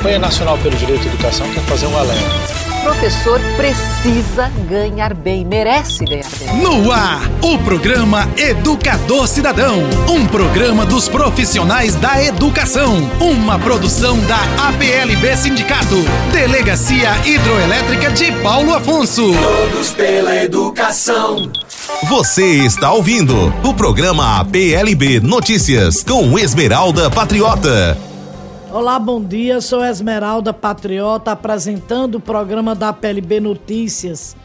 Campanha Nacional pelo Direito à Educação quer fazer um alerta professor precisa ganhar bem, merece ganhar bem. No ar, o programa Educador Cidadão, um programa dos profissionais da educação, uma produção da APLB Sindicato, Delegacia Hidroelétrica de Paulo Afonso. Todos pela educação. Você está ouvindo o programa APLB Notícias com Esmeralda Patriota. Olá, bom dia. Sou Esmeralda Patriota apresentando o programa da PLB Notícias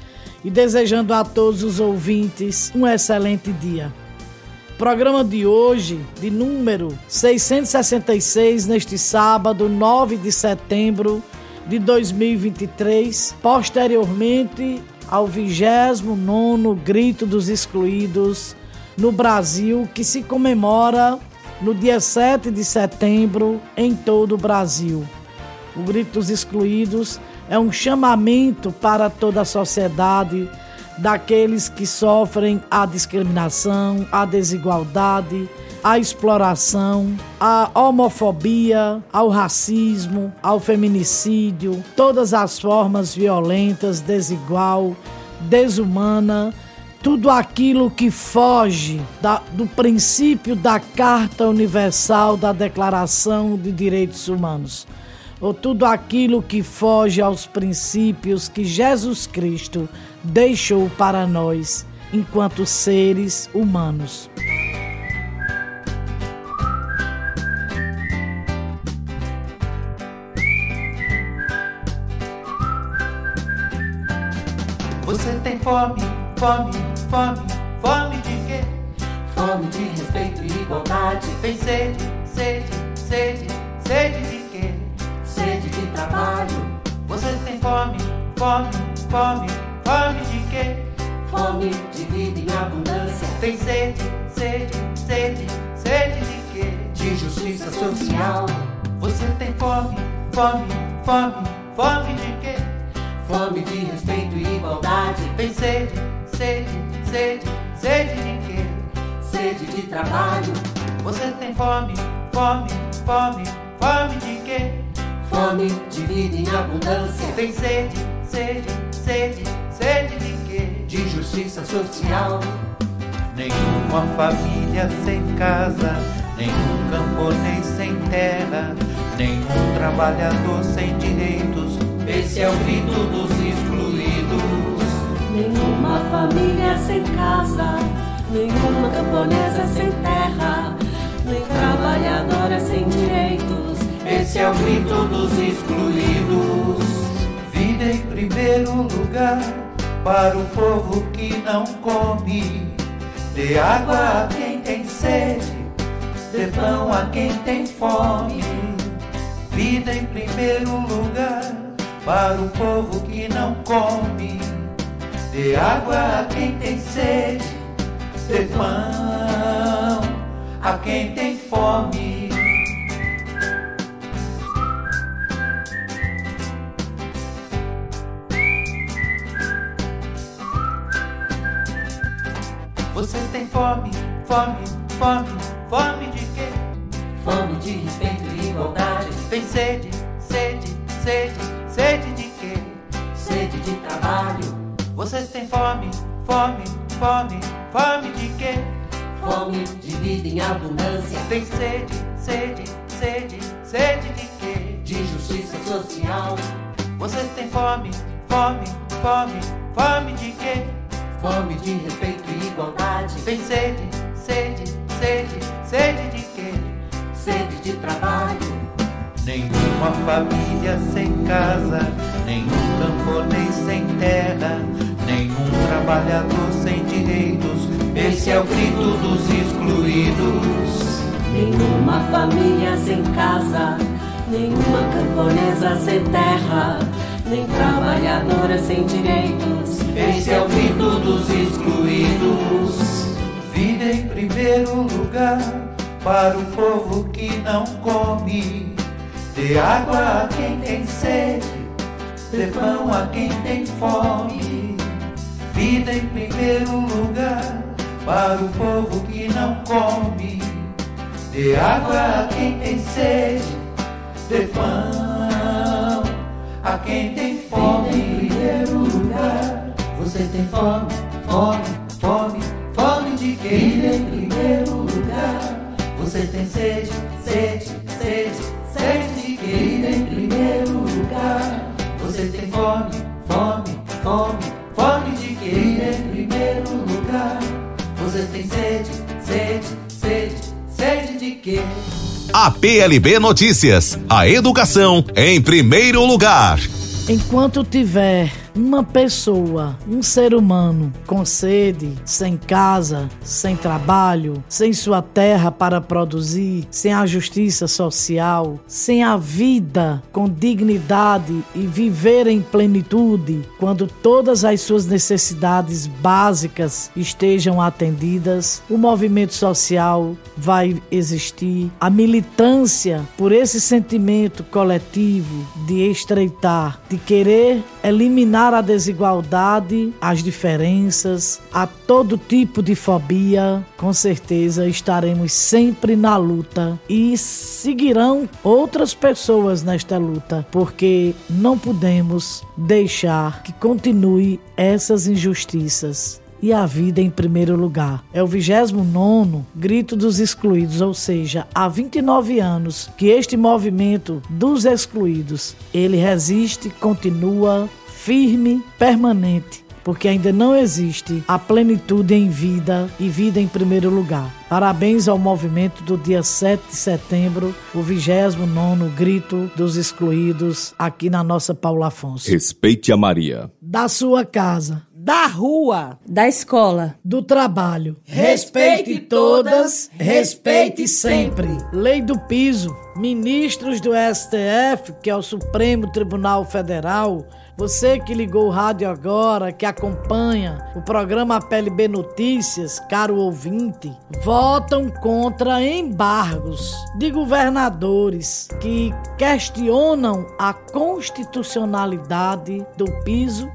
e desejando a todos os ouvintes um excelente dia. Programa de hoje, de número 666, neste sábado, 9 de setembro de 2023, posteriormente ao 29 Grito dos Excluídos no Brasil, que se comemora no dia 7 de setembro em todo o Brasil. O Grito dos Excluídos é um chamamento para toda a sociedade daqueles que sofrem a discriminação, a desigualdade, a exploração, a homofobia, ao racismo, ao feminicídio, todas as formas violentas, desigual, desumana tudo aquilo que foge da, do princípio da Carta Universal da Declaração de Direitos Humanos, ou tudo aquilo que foge aos princípios que Jesus Cristo deixou para nós enquanto seres humanos. Você tem fome, fome Fome, fome de quê? Fome de respeito e igualdade. Tem sede, sede, sede, sede de quê? Sede de trabalho. Você tem fome, fome, fome, fome de quê? Fome de vida em abundância. Tem sede, sede, sede, sede de quê? De justiça social. Você tem fome, fome, fome, fome de quê? Fome de respeito e igualdade. Tem sede, sede, sede, sede de quê? Sede de trabalho. Você tem fome, fome, fome, fome de quê? Fome de vida em abundância. Tem sede, sede, sede, sede de quê? De justiça social. Nenhuma família sem casa, nenhum camponês sem terra, nenhum trabalhador sem direitos. Esse é o grito dos excluídos. Nenhuma família sem casa, nenhuma camponesa sem terra, nem trabalhadora sem direitos. Esse é o grito dos excluídos. Vida em primeiro lugar para o povo que não come. Dê água a quem tem sede, dê pão a quem tem fome. Vida em primeiro lugar para o povo que não come. Dê água a quem tem sede, dê pão a quem tem fome. Você tem fome, fome, fome, fome de quê? Fome de respeito e igualdade. Tem sede, sede, sede, sede de quê? Sede de trabalho vocês têm fome, fome, fome, fome de quê? Fome de vida em abundância. Tem sede, sede, sede, sede de quê? De justiça social. Vocês têm fome, fome, fome, fome de quê? Fome de respeito e igualdade. Tem sede, sede, sede, sede de quê? Sede de trabalho. Nenhuma família sem casa, nenhum camponês sem terra, nenhum trabalhador sem direitos. Esse é o grito dos excluídos. Nenhuma família sem casa, nenhuma camponesa sem terra, nem trabalhadora sem direitos. Esse é o grito dos excluídos. Vida em primeiro lugar para o povo que não come Dê água a quem tem sede, dê pão a quem tem fome. Vida em primeiro lugar para o povo que não come. Dê água a quem tem sede, dê pão a quem tem fome. Em primeiro lugar, você tem fome, fome, fome, fome de quê? Em primeiro lugar, você tem sede, sede, sede, sede de quê? Em primeiro lugar, você tem fome, fome, fome, quê? Em primeiro lugar, você tem sede, sede, sede, sede de quê? A PLB Notícias, a educação em primeiro lugar. Enquanto tiver uma pessoa, um ser humano com sede, sem casa, sem trabalho, sem sua terra para produzir, sem a justiça social, sem a vida com dignidade e viver em plenitude, quando todas as suas necessidades básicas estejam atendidas, o movimento social vai existir, a militância por esse sentimento coletivo de estreitar, de querer eliminar a desigualdade, as diferenças, a todo tipo de fobia, com certeza estaremos sempre na luta e seguirão outras pessoas nesta luta, porque não podemos deixar que continue essas injustiças e a vida em primeiro lugar. É o 29 Grito dos Excluídos, ou seja, há 29 anos que este movimento dos excluídos, ele resiste, continua firme, permanente, porque ainda não existe a plenitude em vida e vida em primeiro lugar. Parabéns ao movimento do dia 7 de setembro, o 29 Grito dos Excluídos, aqui na nossa Paula Afonso. Respeite a Maria. Da sua casa da rua, da escola, do trabalho. Respeite todas, respeite sempre. Lei do piso. Ministros do STF, que é o Supremo Tribunal Federal, você que ligou o rádio agora, que acompanha o programa PLB Notícias, caro ouvinte, votam contra embargos de governadores que questionam a constitucionalidade do piso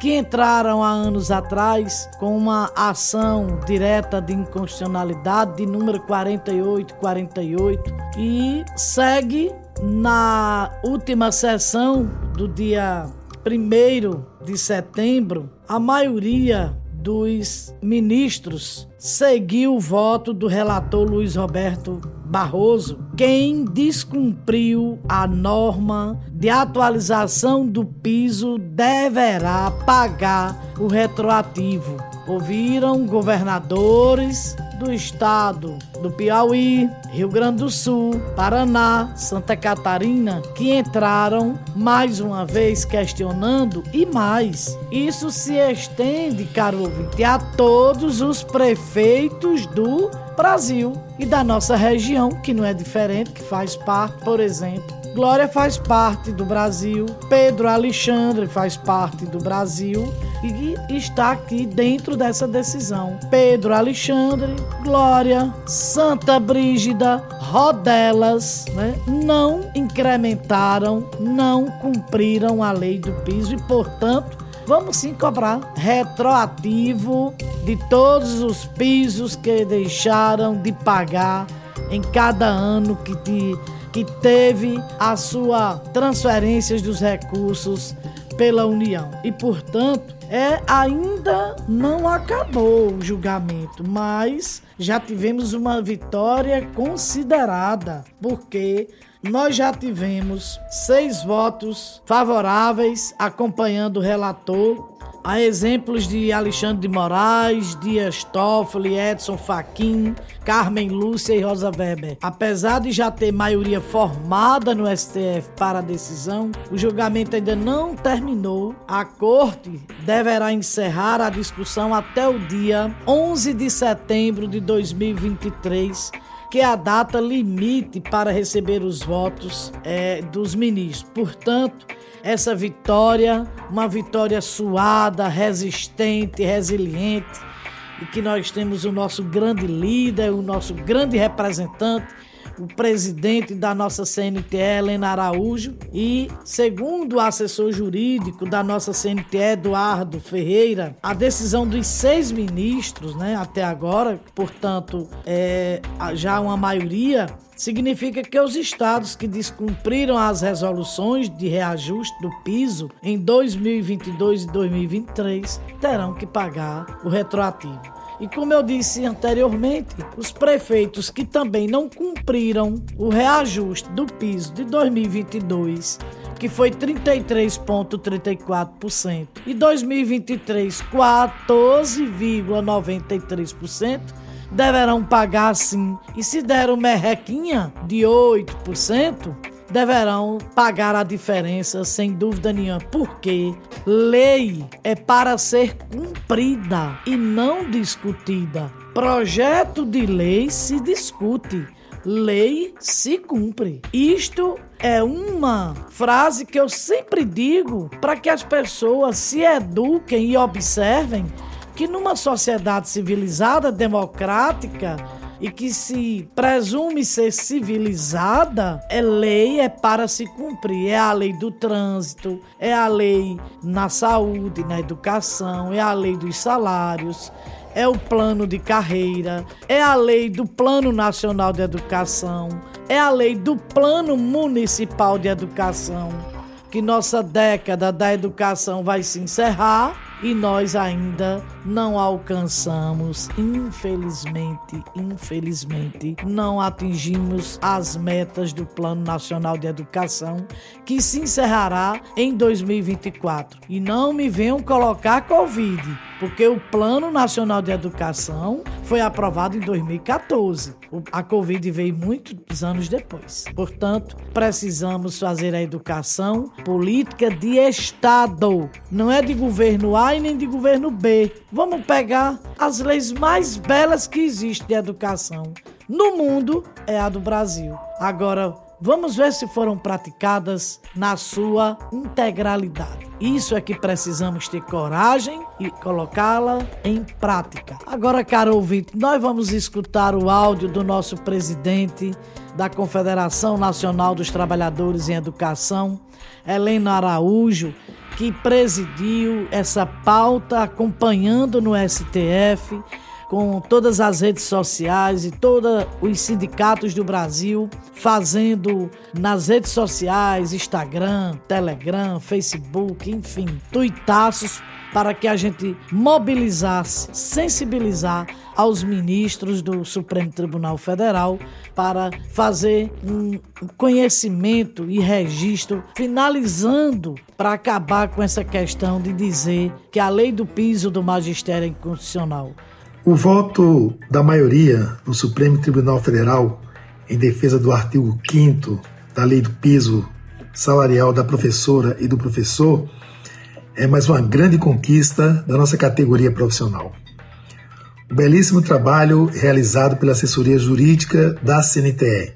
que entraram há anos atrás com uma ação direta de inconstitucionalidade de número 4848 e segue na última sessão do dia 1 de setembro, a maioria dos ministros seguiu o voto do relator Luiz Roberto Barroso, quem descumpriu a norma de atualização do piso deverá pagar o retroativo. Ouviram governadores do estado do Piauí, Rio Grande do Sul, Paraná, Santa Catarina, que entraram mais uma vez questionando e mais. Isso se estende, caro ouvinte, a todos os prefeitos do Brasil e da nossa região, que não é diferente, que faz parte, por exemplo, Glória faz parte do Brasil, Pedro Alexandre faz parte do Brasil e está aqui dentro dessa decisão. Pedro Alexandre, Glória, Santa Brígida, Rodelas, né, não incrementaram, não cumpriram a lei do piso e, portanto, vamos sim cobrar retroativo de todos os pisos que deixaram de pagar em cada ano que te que teve a sua transferência dos recursos pela União. E, portanto, é ainda não acabou o julgamento, mas já tivemos uma vitória considerada, porque nós já tivemos seis votos favoráveis acompanhando o relator Há exemplos de Alexandre de Moraes, Dias Toffoli, Edson Fachin, Carmen Lúcia e Rosa Weber. Apesar de já ter maioria formada no STF para a decisão, o julgamento ainda não terminou. A corte deverá encerrar a discussão até o dia 11 de setembro de 2023 que é a data limite para receber os votos é, dos ministros. Portanto, essa vitória, uma vitória suada, resistente, resiliente, e que nós temos o nosso grande líder, o nosso grande representante, o presidente da nossa CNTE, Helena Araújo, e segundo o assessor jurídico da nossa CNTE, Eduardo Ferreira, a decisão dos seis ministros, né, até agora, portanto, é já uma maioria, significa que os estados que descumpriram as resoluções de reajuste do piso em 2022 e 2023 terão que pagar o retroativo. E como eu disse anteriormente, os prefeitos que também não cumpriram o reajuste do piso de 2022, que foi 33,34%, e 2023, 14,93%, deverão pagar sim. E se deram merrequinha de 8%, deverão pagar a diferença sem dúvida nenhuma, porque lei é para ser cumprida e não discutida. Projeto de lei se discute, lei se cumpre. Isto é uma frase que eu sempre digo para que as pessoas se eduquem e observem que numa sociedade civilizada, democrática, e que se presume ser civilizada, é lei, é para se cumprir. É a lei do trânsito, é a lei na saúde, na educação, é a lei dos salários, é o plano de carreira, é a lei do Plano Nacional de Educação, é a lei do Plano Municipal de Educação, que nossa década da educação vai se encerrar e nós ainda não alcançamos, infelizmente, infelizmente, não atingimos as metas do Plano Nacional de Educação, que se encerrará em 2024. E não me venham colocar Covid, porque o Plano Nacional de Educação foi aprovado em 2014. A Covid veio muitos anos depois. Portanto, precisamos fazer a educação política de Estado, não é de governo A e nem de governo B. Vamos pegar as leis mais belas que existem de educação no mundo é a do Brasil. Agora, vamos ver se foram praticadas na sua integralidade. Isso é que precisamos ter coragem e colocá-la em prática. Agora, caro ouvinte, nós vamos escutar o áudio do nosso presidente da Confederação Nacional dos Trabalhadores em Educação, Helena Araújo, que presidiu essa pauta acompanhando no STF com todas as redes sociais e todos os sindicatos do Brasil fazendo nas redes sociais, Instagram, Telegram, Facebook, enfim, tuitaços para que a gente mobilizasse, sensibilizar aos ministros do Supremo Tribunal Federal para fazer um conhecimento e registro, finalizando para acabar com essa questão de dizer que a lei do piso do magistério é inconstitucional. O voto da maioria no Supremo Tribunal Federal em defesa do artigo 5 da lei do piso salarial da professora e do professor é mais uma grande conquista da nossa categoria profissional. O belíssimo trabalho realizado pela assessoria jurídica da CNTE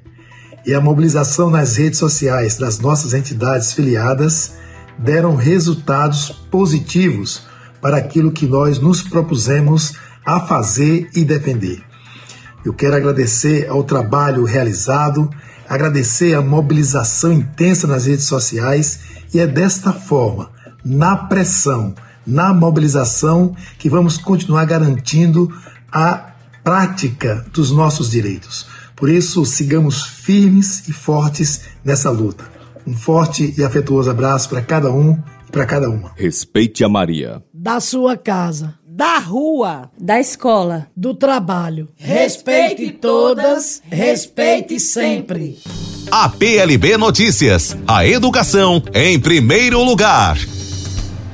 e a mobilização nas redes sociais das nossas entidades filiadas deram resultados positivos para aquilo que nós nos propusemos a fazer e defender. Eu quero agradecer ao trabalho realizado, agradecer a mobilização intensa nas redes sociais e é desta forma, na pressão, na mobilização, que vamos continuar garantindo a prática dos nossos direitos. Por isso, sigamos firmes e fortes nessa luta. Um forte e afetuoso abraço para cada um e para cada uma. Respeite a Maria. Da sua casa da rua, da escola, do trabalho. Respeite todas, respeite sempre. A PLB Notícias, a educação em primeiro lugar.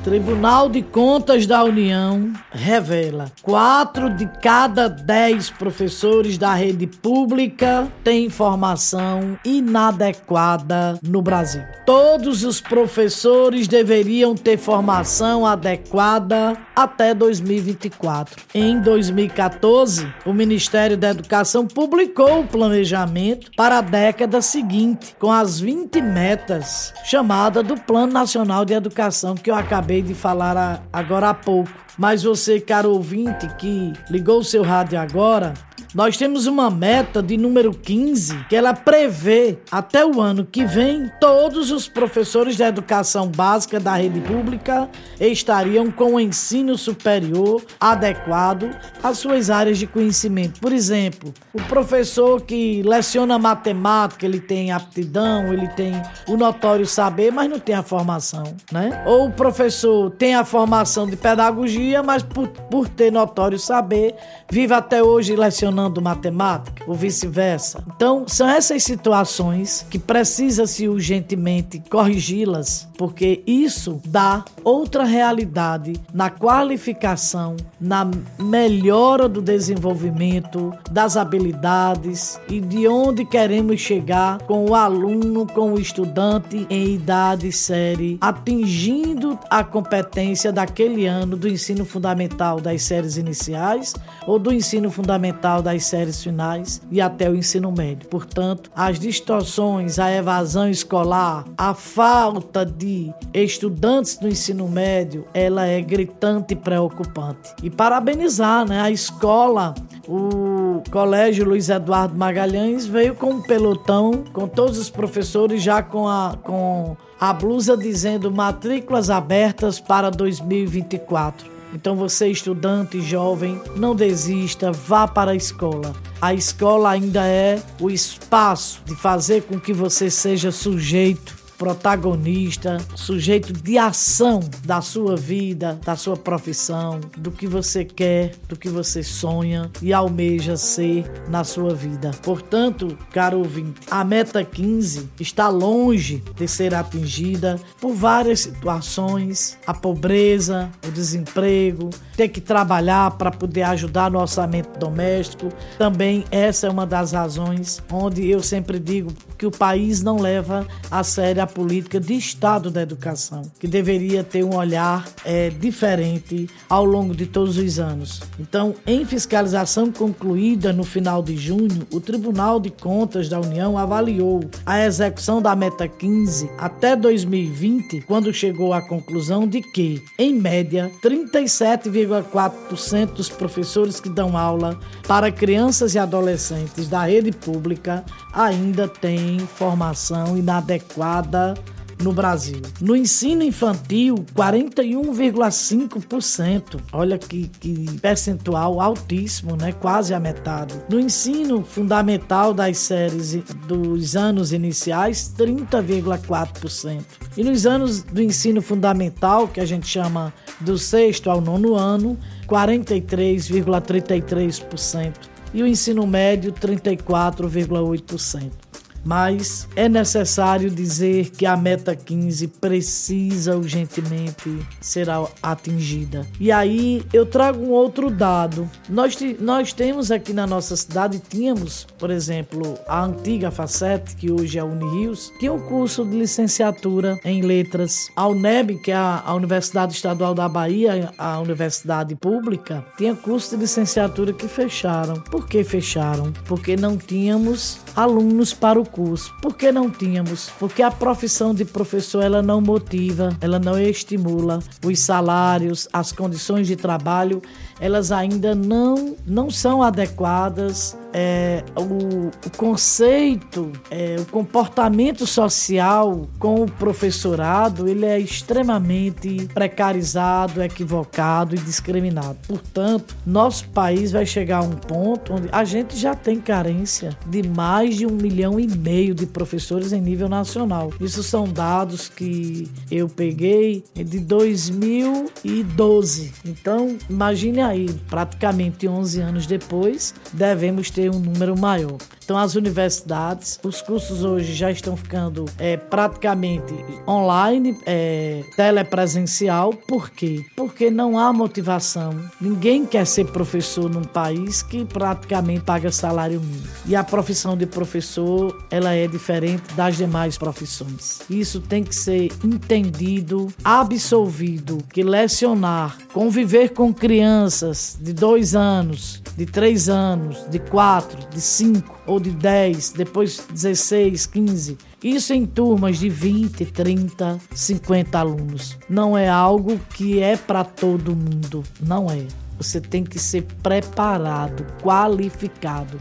Tribunal de Contas da União revela: quatro de cada dez professores da rede pública têm formação inadequada no Brasil. Todos os professores deveriam ter formação adequada até 2024. Em 2014, o Ministério da Educação publicou o planejamento para a década seguinte, com as 20 metas chamada do Plano Nacional de Educação que eu acabei acabei de falar agora há pouco. Mas você, caro ouvinte, que ligou o seu rádio agora, Nós temos uma meta de número 15 que ela prevê até o ano que vem todos os professores da educação básica da rede pública estariam com o ensino superior adequado às suas áreas de conhecimento. Por exemplo, o professor que leciona matemática, ele tem aptidão, ele tem o notório saber, mas não tem a formação, né? Ou o professor tem a formação de pedagogia, mas por, por ter notório saber, vive até hoje lecionando matemática, ou vice-versa. Então, são essas situações que precisa-se urgentemente corrigi-las, porque isso dá outra realidade na qualificação, na melhora do desenvolvimento, das habilidades e de onde queremos chegar com o aluno, com o estudante em idade série, atingindo a competência daquele ano do ensino fundamental das séries iniciais ou do ensino fundamental das séries finais e até o ensino médio. Portanto, as distorções, a evasão escolar, a falta de estudantes do ensino médio, ela é gritante e preocupante. E parabenizar né, a escola, o Colégio Luiz Eduardo Magalhães veio com um pelotão, com todos os professores já com a, com a blusa dizendo matrículas abertas para 2024. Então você estudante jovem, não desista, vá para a escola. A escola ainda é o espaço de fazer com que você seja sujeito protagonista, sujeito de ação da sua vida, da sua profissão, do que você quer, do que você sonha e almeja ser na sua vida. Portanto, caro ouvinte, a meta 15 está longe de ser atingida por várias situações, a pobreza, o desemprego, ter que trabalhar para poder ajudar no orçamento doméstico. Também essa é uma das razões onde eu sempre digo que o país não leva a sério a política de Estado da educação, que deveria ter um olhar é, diferente ao longo de todos os anos. Então, em fiscalização concluída no final de junho, o Tribunal de Contas da União avaliou a execução da meta 15 até 2020, quando chegou à conclusão de que, em média, 37,4% dos professores que dão aula para crianças e adolescentes da rede pública ainda têm formação inadequada no Brasil. No ensino infantil, 41,5%. Olha que, que, percentual altíssimo, né? Quase a metade. No ensino fundamental das séries dos anos iniciais, 30,4%. E nos anos do ensino fundamental, que a gente chama do sexto ao nono ano, 43,33%. E o ensino médio, 34,8% mas é necessário dizer que a meta 15 precisa urgentemente ser atingida. E aí eu trago um outro dado. Nós, nós temos aqui na nossa cidade, tínhamos, por exemplo, a antiga Facete, que hoje é a Unirios, tinha um curso de licenciatura em letras. A UNEB, que é a Universidade Estadual da Bahia, a universidade pública, tinha curso de licenciatura que fecharam. Por que fecharam? Porque não tínhamos alunos para o curso. Por que não tínhamos? Porque a profissão de professor ela não motiva, ela não estimula os salários, as condições de trabalho, elas ainda não não são adequadas é, o, o, conceito, é, o comportamento social com o professorado, ele é extremamente precarizado, equivocado e discriminado. Portanto, nosso país vai chegar a um ponto onde a gente já tem carência de mais de um milhão e meio de professores em nível nacional. Isso são dados que eu peguei de 2012. Então, imagine aí, praticamente 11 anos depois, devemos ter um número maior. Então, as universidades, os cursos hoje já estão ficando é, praticamente online, é, telepresencial. Por quê? Porque não há motivação. Ninguém quer ser professor num país que praticamente paga salário mínimo. E a profissão de professor, ela é diferente das demais profissões. Isso tem que ser entendido, absolvido, que lecionar, conviver com crianças de dois anos, de três anos, de quatro, de cinco, ou de 10, depois 16, 15. Isso em turmas de 20, 30, 50 alunos. Não é algo que é para todo mundo, não é. você tem que ser preparado, qualificado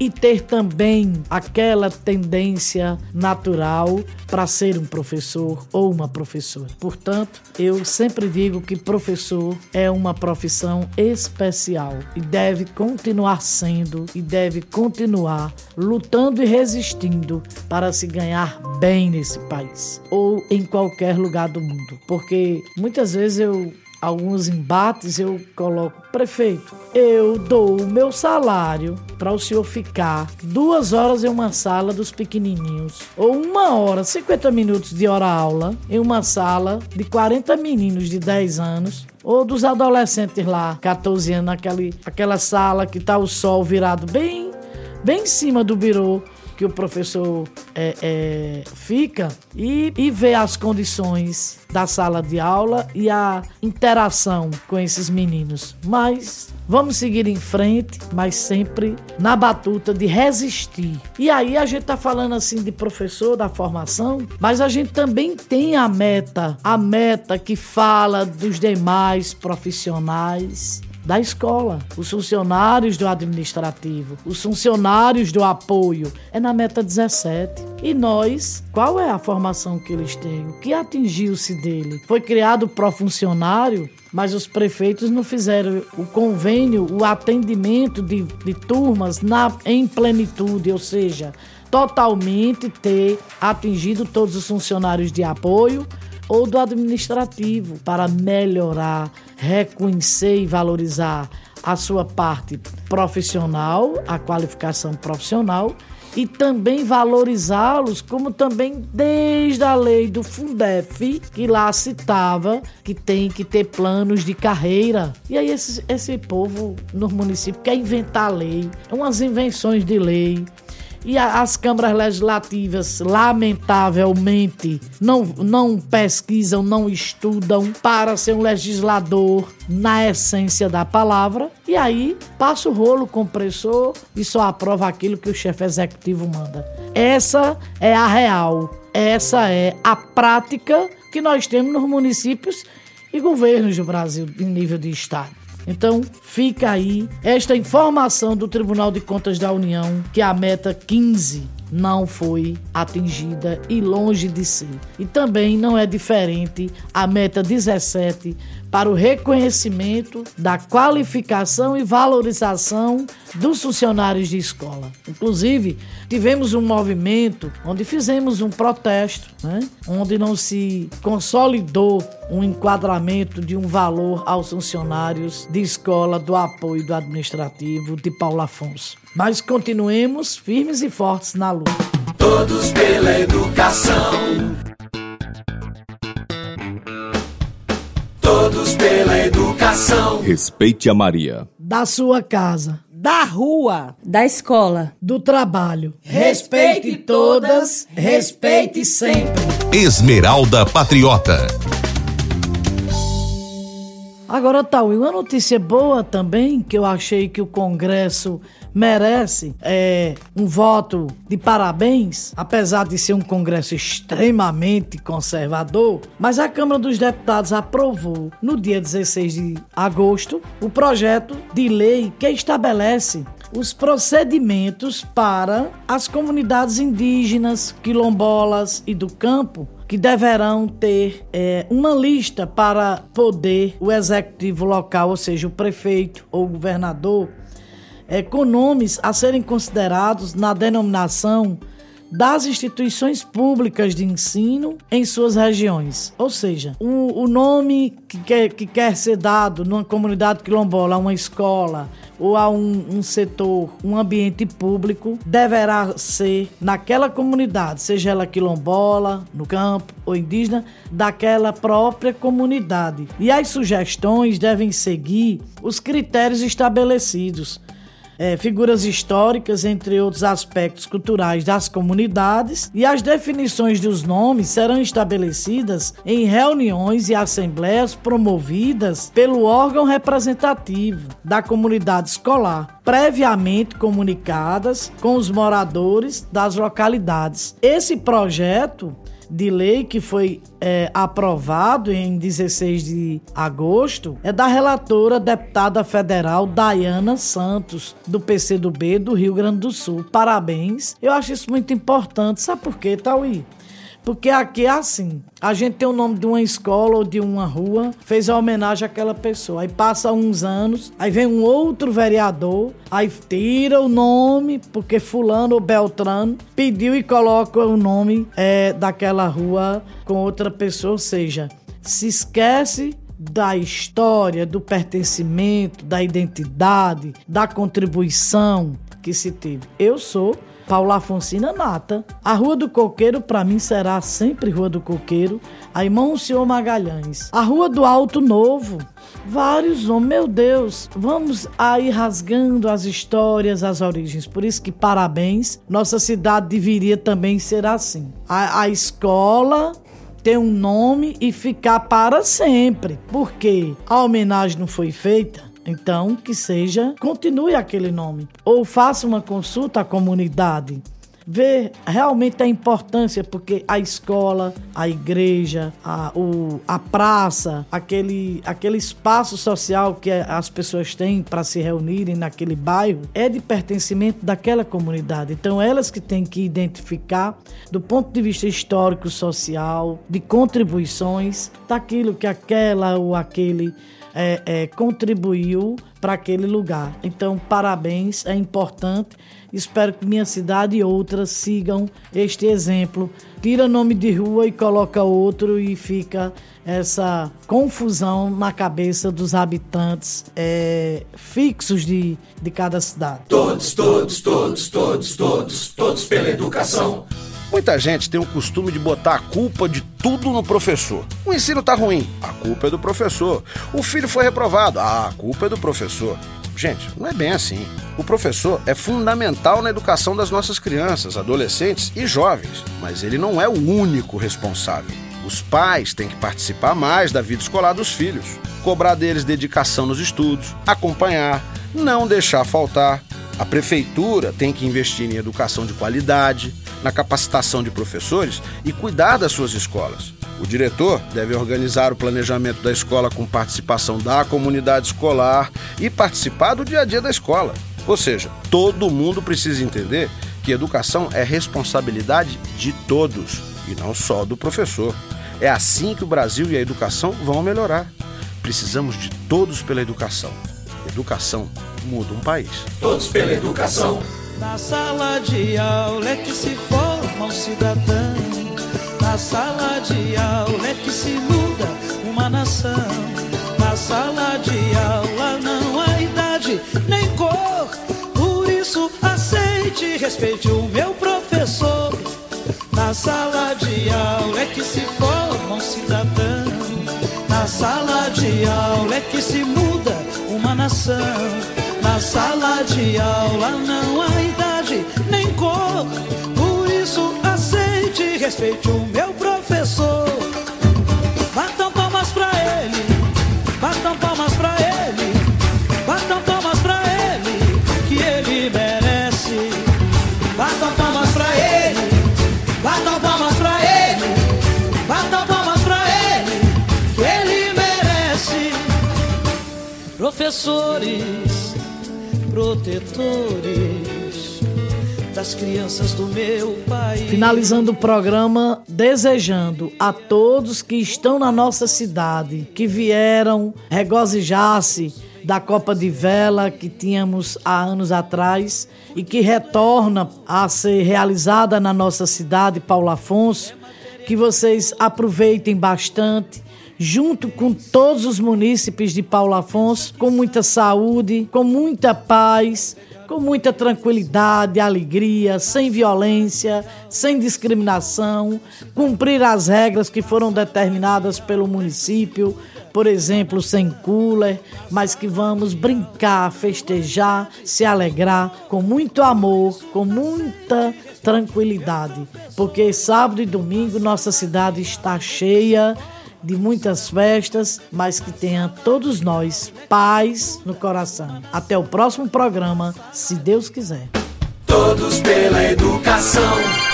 e ter também aquela tendência natural para ser um professor ou uma professora. Portanto, eu sempre digo que professor é uma profissão especial e deve continuar sendo e deve continuar lutando e resistindo para se ganhar bem nesse país ou em qualquer lugar do mundo. Porque muitas vezes eu alguns embates, eu coloco, prefeito, eu dou o meu salário para o senhor ficar duas horas em uma sala dos pequenininhos, ou uma hora, 50 minutos de hora-aula, em uma sala de 40 meninos de 10 anos, ou dos adolescentes lá, 14 anos, naquela aquela sala que tá o sol virado bem, bem em cima do birô, que o professor é, é, fica e, e vê as condições da sala de aula e a interação com esses meninos. Mas vamos seguir em frente, mas sempre na batuta de resistir. E aí a gente tá falando assim de professor da formação, mas a gente também tem a meta, a meta que fala dos demais profissionais da escola, os funcionários do administrativo, os funcionários do apoio. É na meta 17. E nós, qual é a formação que eles têm? O que atingiu-se dele? Foi criado pró-funcionário, mas os prefeitos não fizeram o convênio, o atendimento de, de turmas na, em plenitude, ou seja, totalmente ter atingido todos os funcionários de apoio ou do administrativo para melhorar, reconhecer e valorizar a sua parte profissional, a qualificação profissional e também valorizá-los, como também desde a lei do Fundef, que lá citava que tem que ter planos de carreira. E aí esse, esse povo no município quer inventar lei, é umas invenções de lei e a, as câmaras legislativas, lamentavelmente, não, não pesquisam, não estudam para ser um legislador na essência da palavra. E aí passa o rolo compressor e só aprova aquilo que o chefe executivo manda. Essa é a real. Essa é a prática que nós temos nos municípios e governos do Brasil em nível de estado. Então, fica aí esta informação do Tribunal de Contas da União que a meta 15 não foi atingida e longe de ser. E também não é diferente a meta 17 para o reconhecimento da qualificação e valorização dos funcionários de escola. Inclusive, tivemos um movimento onde fizemos um protesto, né? onde não se consolidou um enquadramento de um valor aos funcionários de escola do apoio do administrativo de Paulo Afonso. Mas continuemos firmes e fortes na luta. Todos pela educação. Todos pela educação. Respeite a Maria. Da sua casa. Da rua. Da escola. Do trabalho. Respeite todas, respeite sempre. Esmeralda Patriota. Agora, Tauí, uma notícia boa também, que eu achei que o Congresso merece é, um voto de parabéns, apesar de ser um Congresso extremamente conservador, mas a Câmara dos Deputados aprovou no dia 16 de agosto o projeto de lei que estabelece os procedimentos para as comunidades indígenas, quilombolas e do campo que deverão ter é, uma lista para poder o executivo local, ou seja, o prefeito ou o governador, é, com nomes a serem considerados na denominação das instituições públicas de ensino em suas regiões. Ou seja, o, o nome que quer, que quer ser dado numa comunidade quilombola a uma escola ou a um, um setor, um ambiente público, deverá ser naquela comunidade, seja ela quilombola, no campo ou indígena, daquela própria comunidade. E as sugestões devem seguir os critérios estabelecidos é, figuras históricas, entre outros aspectos culturais das comunidades, e as definições dos nomes serão estabelecidas em reuniões e assembleias promovidas pelo órgão representativo da comunidade escolar, previamente comunicadas com os moradores das localidades. Esse projeto de lei que foi é, aprovado em 16 de agosto é da relatora deputada federal Dayana Santos, do PCdoB do Rio Grande do Sul. Parabéns. Eu acho isso muito importante. Sabe por quê, Tauí? Porque aqui é assim, a gente tem o nome de uma escola ou de uma rua, fez a homenagem àquela pessoa. Aí passa uns anos, aí vem um outro vereador, aí tira o nome, porque fulano ou Beltrano pediu e coloca o nome é, daquela rua com outra pessoa, ou seja, se esquece da história, do pertencimento, da identidade, da contribuição que se teve. Eu sou Paula Afonsina Nata. A Rua do Coqueiro, para mim, será sempre Rua do Coqueiro. A irmão Senhor Magalhães. A Rua do Alto Novo. Vários nomes, meu Deus. Vamos aí rasgando as histórias, as origens. Por isso que parabéns. Nossa cidade deveria também ser assim. A, a escola ter um nome e ficar para sempre. Porque a homenagem não foi feita então, que seja, continue aquele nome. Ou faça uma consulta à comunidade. Ver realmente a importância, porque a escola, a igreja, a, o, a praça, aquele, aquele espaço social que as pessoas têm para se reunirem naquele bairro, é de pertencimento daquela comunidade. Então, elas que têm que identificar, do ponto de vista histórico, social, de contribuições, daquilo que aquela ou aquele é, é, contribuiu para aquele lugar. Então, parabéns, é importante. Espero que minha cidade e outras sigam este exemplo. Tira nome de rua e coloca outro e fica essa confusão na cabeça dos habitantes é, fixos de, de cada cidade. Todos, todos, todos, todos, todos, todos pela educação. Muita gente tem o costume de botar a culpa de tudo no professor. O ensino tá ruim, a culpa é do professor. O filho foi reprovado, ah, a culpa é do professor. Gente, não é bem assim. O professor é fundamental na educação das nossas crianças, adolescentes e jovens, mas ele não é o único responsável. Os pais têm que participar mais da vida escolar dos filhos, cobrar deles dedicação nos estudos, acompanhar, não deixar faltar. A prefeitura tem que investir em educação de qualidade, na capacitação de professores e cuidar das suas escolas. O diretor deve organizar o planejamento da escola com participação da comunidade escolar e participar do dia a dia da escola. Ou seja, todo mundo precisa entender que educação é responsabilidade de todos e não só do professor. É assim que o Brasil e a educação vão melhorar. Precisamos de todos pela educação. Educação muda um país. Todos pela educação. Na sala de aula é que se forma um cidadão. Na sala de aula é que se muda uma nação. Na sala de aula não há idade nem cor. Por isso aceite e respeite o meu professor. Na sala de aula é que se forma um cidadão. Na sala de aula é que se muda uma nação. Na sala de aula não há idade nem cor. Por isso aceite respeite o meu professor. Batam palmas pra ele, batam palmas pra ele, Professores protetores das crianças do meu país. Finalizando o programa, desejando a todos que estão na nossa cidade, que vieram regozijar-se da Copa de Vela que tínhamos há anos atrás e que retorna a ser realizada na nossa cidade, Paulo Afonso, que vocês aproveitem bastante junto com todos os munícipes de Paulo Afonso, com muita saúde, com muita paz, com muita tranquilidade, alegria, sem violência, sem discriminação, cumprir as regras que foram determinadas pelo município, por exemplo, sem cooler, mas que vamos brincar, festejar, se alegrar com muito amor, com muita tranquilidade, porque sábado e domingo nossa cidade está cheia de muitas festas, mas que tenha todos nós paz no coração. Até o próximo programa, se Deus quiser. Todos pela educação.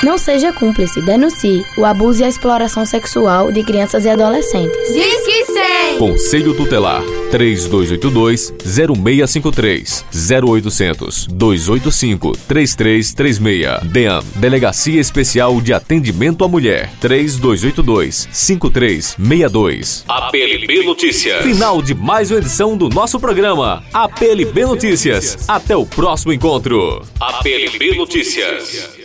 Não seja cúmplice, denuncie o abuso e a exploração sexual de crianças e adolescentes. Diz que 100. Conselho Tutelar 3282-0653 0800 285 3336 DEAN Delegacia Especial de Atendimento à Mulher 3282 5362 APLB Notícias. Final de mais uma edição do nosso programa APLB Notícias. Até o próximo encontro. APLB Notícias.